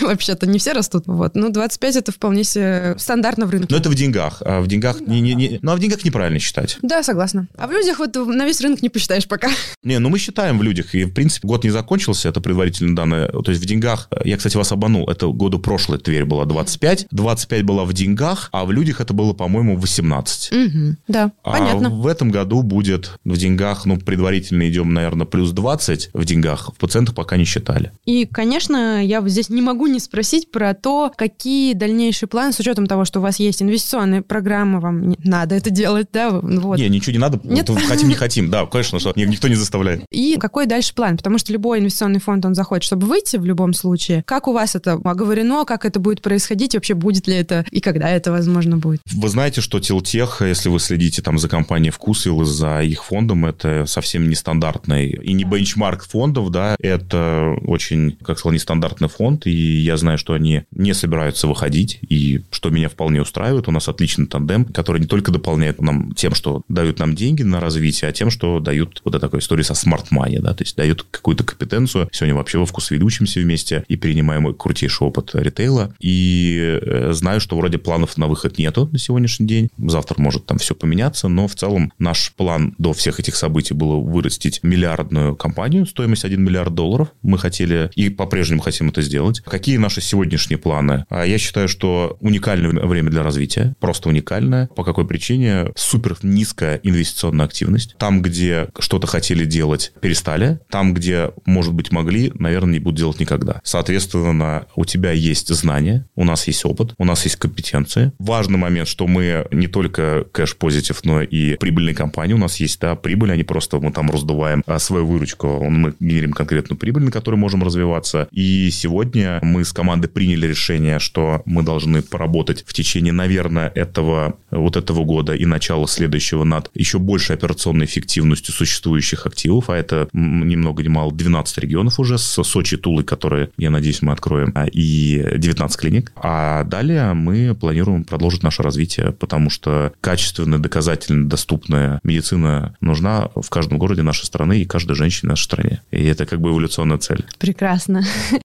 вообще-то не все растут. Вот. Ну, 25 это вполне себе стандартно в рынке. Но это в деньгах. А в деньгах не, не, не, ну, а в деньгах неправильно считать. Да, согласна. А в людях вот на весь рынок не посчитаешь пока. Не, ну мы считаем в людях. И, в принципе, год не закончился, это предварительные данные. То есть в деньгах, я, кстати, вас обманул, это году прошлый Тверь была 25, 25 была в деньгах, а в людях это было, по-моему, 18. Угу, да, а понятно. в этом году будет в деньгах, ну, предварительно идем, наверное, плюс 20 в деньгах. В пациентах пока не считали. И, конечно, я здесь не могу не спросить про то, какие дальнейшие планы, с учетом того, что у вас есть инвестиционная программа, вам не надо это делать, да? Вот. Не, ничего не надо. Нет? Вот, хотим, не хотим. Да, конечно, что никто не заставляет. И какой дальше план? Потому что любой инвестиционный фонд, он заходит, чтобы выйти в любом случае. Как у вас это оговорено, как это будет происходить, вообще будет ли это и когда это возможно будет? Вы знаете, что Тилтех, если вы следите там за компанией Вкусвилл, за их фондом, это совсем нестандартный и не бенчмарк фондов, да, это очень, как сказал, нестандартный фонд, и я знаю, что они не собираются выходить, и что меня вполне устраивает. У нас отличный тандем, который не только дополняет нам тем, что дают нам деньги на развитие, а тем, что дают вот такая история со money, да, то есть дают какую-то компетенцию. Сегодня вообще во вкусвилле учимся вместе и перенимаем крутейший опыт ритейла. И э, знаю, что вроде планов на выход нету на сегодняшний день. Завтра может там все поменяться, но в целом наш план до всех этих событий было вырастить миллиардную компанию, стоимость 1 миллиард долларов. Мы хотели и по-прежнему хотим это сделать. Какие наши сегодняшние планы? А Я считаю, что уникальное время для развития, просто уникальное. По какой причине? Супер низкая инвестиционная активность. Там, где что-то хотели делать, перестали. Там, где, может быть, могли, наверное, не будут делать никогда. Соответственно, у тебя есть знания, у нас есть опыт, у нас есть компетенции. Важный момент, что мы не только кэш-позитив, но и прибыльные компании. У нас есть, да, прибыль, не просто мы там раздуваем а, свою выручку. Мы генерим конкретную прибыль, на которой можем развиваться. И сегодня мы с командой приняли решение, что мы должны должны поработать в течение, наверное, этого, вот этого года и начала следующего над еще большей операционной эффективностью существующих активов, а это ни много ни мало 12 регионов уже с Сочи, Тулой, которые, я надеюсь, мы откроем, а, и 19 клиник. А далее мы планируем продолжить наше развитие, потому что качественная, доказательно доступная медицина нужна в каждом городе нашей страны и каждой женщине нашей стране. И это как бы эволюционная цель. Прекрасно.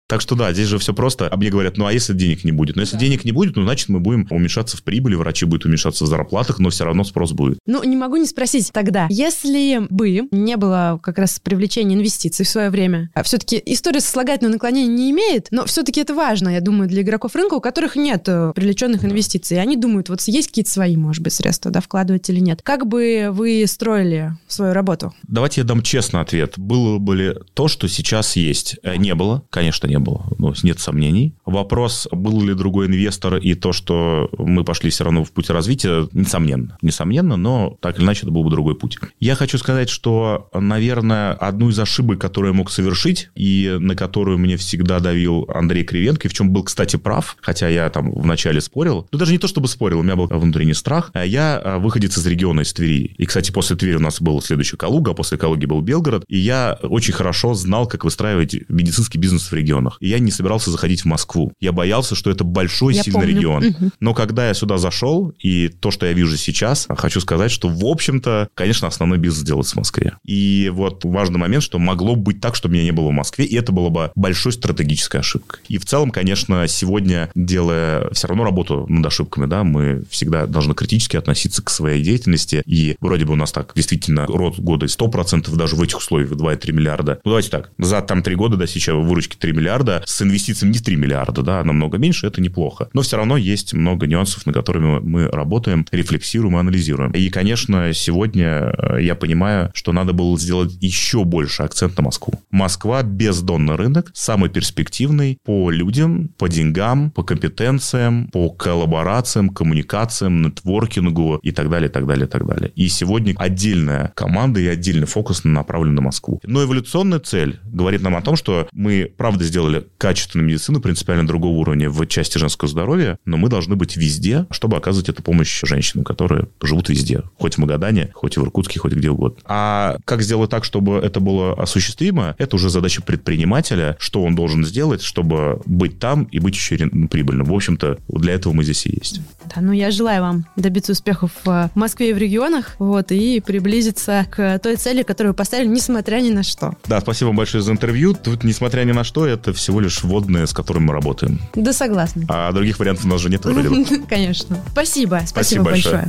Так что да, здесь же все просто. А мне говорят, ну а если денег не будет? Ну если да. денег не будет, ну значит мы будем уменьшаться в прибыли, врачи будут уменьшаться в зарплатах, но все равно спрос будет. Ну не могу не спросить тогда, если бы не было как раз привлечения инвестиций в свое время, а все-таки история сослагательного наклонения не имеет, но все-таки это важно, я думаю, для игроков рынка, у которых нет э, привлеченных инвестиций. Они думают, вот есть какие-то свои, может быть, средства, да, вкладывать или нет. Как бы вы строили свою работу? Давайте я дам честный ответ. Было бы ли то, что сейчас есть? Э, не было, конечно, не было. Ну, нет сомнений. Вопрос, был ли другой инвестор и то, что мы пошли все равно в путь развития, несомненно. Несомненно, но так или иначе это был бы другой путь. Я хочу сказать, что, наверное, одну из ошибок, которую я мог совершить, и на которую мне всегда давил Андрей Кривенко, и в чем был, кстати, прав, хотя я там вначале спорил, ну даже не то чтобы спорил, у меня был внутренний страх, а я а, выходец из региона, из Твери. И, кстати, после Твери у нас был следующий Калуга, а после Калуги был Белгород, и я очень хорошо знал, как выстраивать медицинский бизнес в регионах. И я не собирался заходить в Москву. Я боялся, что это большой, я сильный помню. регион. Угу. Но когда я сюда зашел, и то, что я вижу сейчас, хочу сказать, что, в общем-то, конечно, основной бизнес делается в Москве. И вот важный момент, что могло быть так, что меня не было в Москве, и это было бы большой стратегической ошибкой. И в целом, конечно, сегодня, делая все равно работу над ошибками, да, мы всегда должны критически относиться к своей деятельности, и вроде бы у нас так, действительно, род года 100%, даже в этих условиях 2,3 миллиарда. Ну, давайте так, за там 3 года, да, сейчас выручки 3 миллиарда, с инвестициями не 3 миллиарда, да, намного меньше, это неплохо. Но все равно есть много нюансов, на которыми мы работаем, рефлексируем и анализируем. И, конечно, сегодня э, я понимаю, что надо было сделать еще больше акцент на Москву. Москва бездонный рынок, самый перспективный по людям, по деньгам, по компетенциям, по коллаборациям, коммуникациям, нетворкингу и так далее, так далее, так далее. И сегодня отдельная команда и отдельный фокус направлен на Москву. Но эволюционная цель говорит нам о том, что мы, правда, сделали качественную медицину принципиально другого уровня в части женского здоровья, но мы должны быть везде, чтобы оказывать эту помощь женщинам, которые живут везде. Хоть в Магадане, хоть в Иркутске, хоть где угодно. А как сделать так, чтобы это было осуществимо, это уже задача предпринимателя, что он должен сделать, чтобы быть там и быть еще прибыльным. В общем-то, для этого мы здесь и есть. Да, ну я желаю вам добиться успехов в Москве и в регионах, вот, и приблизиться к той цели, которую вы поставили, несмотря ни на что. Да, спасибо вам большое за интервью. Тут, несмотря ни на что, это всего лишь вводные, с которыми мы работаем. Да, согласна. А других вариантов у нас же нет вроде. Конечно. Спасибо. Спасибо, большое.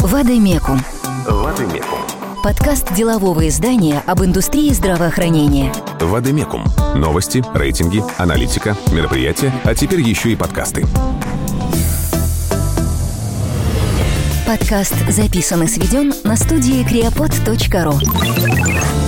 Вадимекум. Вадимекум. Подкаст делового издания об индустрии здравоохранения. Вадимекум. Новости, рейтинги, аналитика, мероприятия, а теперь еще и подкасты. Подкаст записан и сведен на студии creapod.ru.